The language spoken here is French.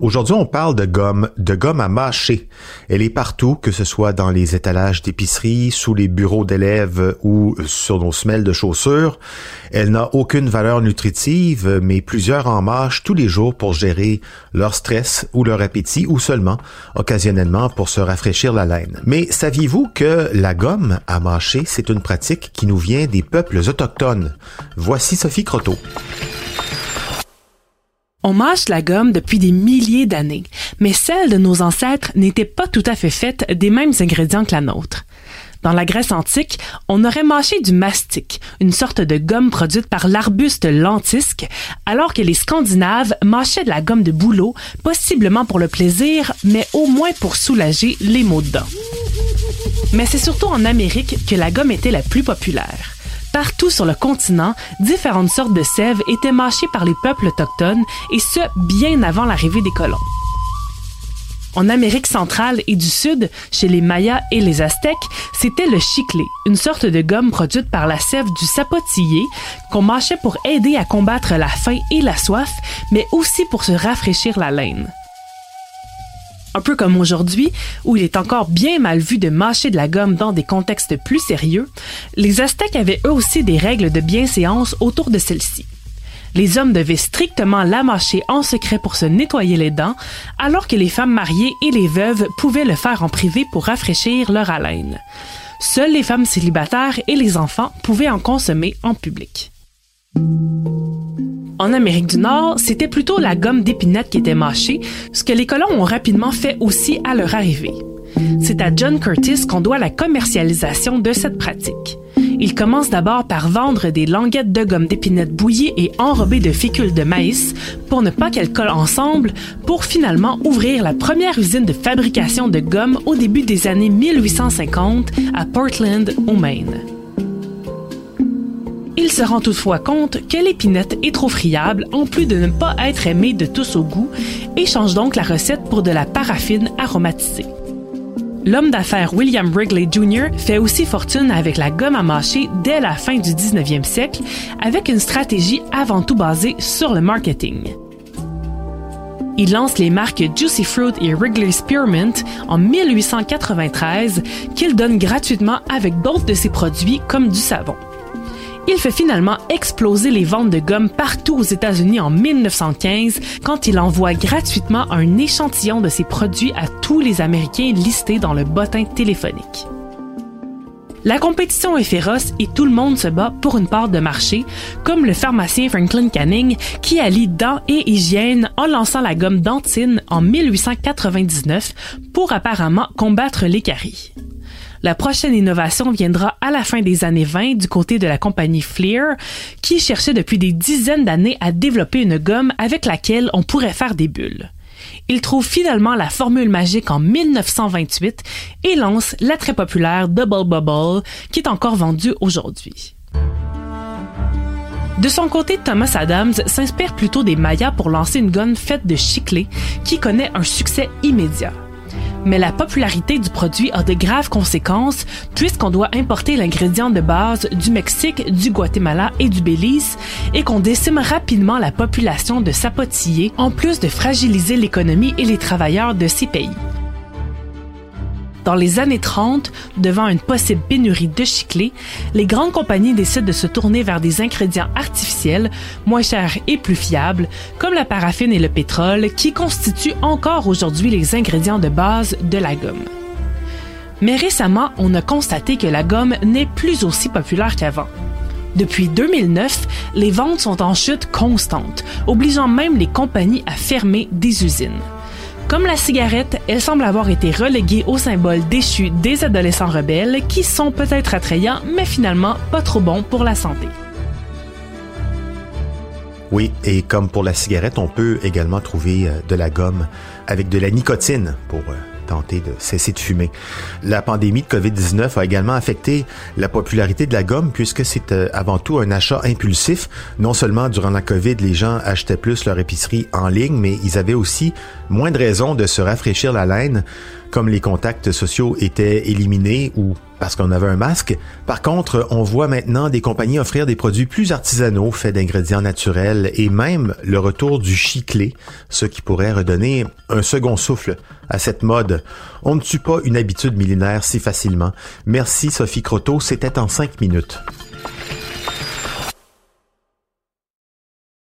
Aujourd'hui, on parle de gomme, de gomme à mâcher. Elle est partout, que ce soit dans les étalages d'épicerie, sous les bureaux d'élèves ou sur nos semelles de chaussures. Elle n'a aucune valeur nutritive, mais plusieurs en mâchent tous les jours pour gérer leur stress ou leur appétit ou seulement, occasionnellement, pour se rafraîchir la laine. Mais saviez-vous que la gomme à mâcher, c'est une pratique qui nous vient des peuples autochtones? Voici Sophie Croteau. On mâche la gomme depuis des milliers d'années, mais celle de nos ancêtres n'était pas tout à fait faite des mêmes ingrédients que la nôtre. Dans la Grèce antique, on aurait mâché du mastic, une sorte de gomme produite par l'arbuste lentisque, alors que les Scandinaves mâchaient de la gomme de bouleau, possiblement pour le plaisir, mais au moins pour soulager les maux de dents. Mais c'est surtout en Amérique que la gomme était la plus populaire. Partout sur le continent, différentes sortes de sève étaient mâchées par les peuples autochtones, et ce, bien avant l'arrivée des colons. En Amérique centrale et du Sud, chez les Mayas et les Aztèques, c'était le chiclé, une sorte de gomme produite par la sève du sapotillé qu'on mâchait pour aider à combattre la faim et la soif, mais aussi pour se rafraîchir la laine. Un peu comme aujourd'hui, où il est encore bien mal vu de mâcher de la gomme dans des contextes plus sérieux, les Aztèques avaient eux aussi des règles de bienséance autour de celle-ci. Les hommes devaient strictement la mâcher en secret pour se nettoyer les dents, alors que les femmes mariées et les veuves pouvaient le faire en privé pour rafraîchir leur haleine. Seules les femmes célibataires et les enfants pouvaient en consommer en public. En Amérique du Nord, c'était plutôt la gomme d'épinette qui était mâchée, ce que les colons ont rapidement fait aussi à leur arrivée. C'est à John Curtis qu'on doit la commercialisation de cette pratique. Il commence d'abord par vendre des languettes de gomme d'épinette bouillies et enrobées de fécule de maïs pour ne pas qu'elles collent ensemble, pour finalement ouvrir la première usine de fabrication de gomme au début des années 1850 à Portland, au Maine. Il se rend toutefois compte que l'épinette est trop friable en plus de ne pas être aimée de tous au goût et change donc la recette pour de la paraffine aromatisée. L'homme d'affaires William Wrigley Jr. fait aussi fortune avec la gomme à mâcher dès la fin du 19e siècle avec une stratégie avant tout basée sur le marketing. Il lance les marques Juicy Fruit et Wrigley Spearmint en 1893 qu'il donne gratuitement avec d'autres de ses produits comme du savon. Il fait finalement exploser les ventes de gomme partout aux États-Unis en 1915 quand il envoie gratuitement un échantillon de ses produits à tous les Américains listés dans le bottin téléphonique. La compétition est féroce et tout le monde se bat pour une part de marché, comme le pharmacien Franklin Canning qui allie dents et hygiène en lançant la gomme dentine en 1899 pour apparemment combattre les caries. La prochaine innovation viendra à la fin des années 20 du côté de la compagnie Fleer, qui cherchait depuis des dizaines d'années à développer une gomme avec laquelle on pourrait faire des bulles. Il trouve finalement la formule magique en 1928 et lance la très populaire Double Bubble, qui est encore vendue aujourd'hui. De son côté, Thomas Adams s'inspire plutôt des Mayas pour lancer une gomme faite de chiclé qui connaît un succès immédiat. Mais la popularité du produit a de graves conséquences puisqu'on doit importer l'ingrédient de base du Mexique, du Guatemala et du Belize et qu'on décime rapidement la population de sapotillés en plus de fragiliser l'économie et les travailleurs de ces pays. Dans les années 30, devant une possible pénurie de chiclés, les grandes compagnies décident de se tourner vers des ingrédients artificiels, moins chers et plus fiables, comme la paraffine et le pétrole, qui constituent encore aujourd'hui les ingrédients de base de la gomme. Mais récemment, on a constaté que la gomme n'est plus aussi populaire qu'avant. Depuis 2009, les ventes sont en chute constante, obligeant même les compagnies à fermer des usines. Comme la cigarette, elle semble avoir été reléguée au symbole déchu des adolescents rebelles qui sont peut-être attrayants, mais finalement pas trop bons pour la santé. Oui, et comme pour la cigarette, on peut également trouver euh, de la gomme avec de la nicotine pour euh, tenter de cesser de fumer. La pandémie de COVID-19 a également affecté la popularité de la gomme puisque c'est euh, avant tout un achat impulsif. Non seulement durant la COVID, les gens achetaient plus leur épicerie en ligne, mais ils avaient aussi moins de raisons de se rafraîchir la laine comme les contacts sociaux étaient éliminés ou parce qu'on avait un masque. Par contre, on voit maintenant des compagnies offrir des produits plus artisanaux faits d'ingrédients naturels et même le retour du chiclé, ce qui pourrait redonner un second souffle à cette mode. On ne tue pas une habitude millénaire si facilement. Merci Sophie Croteau, c'était en cinq minutes.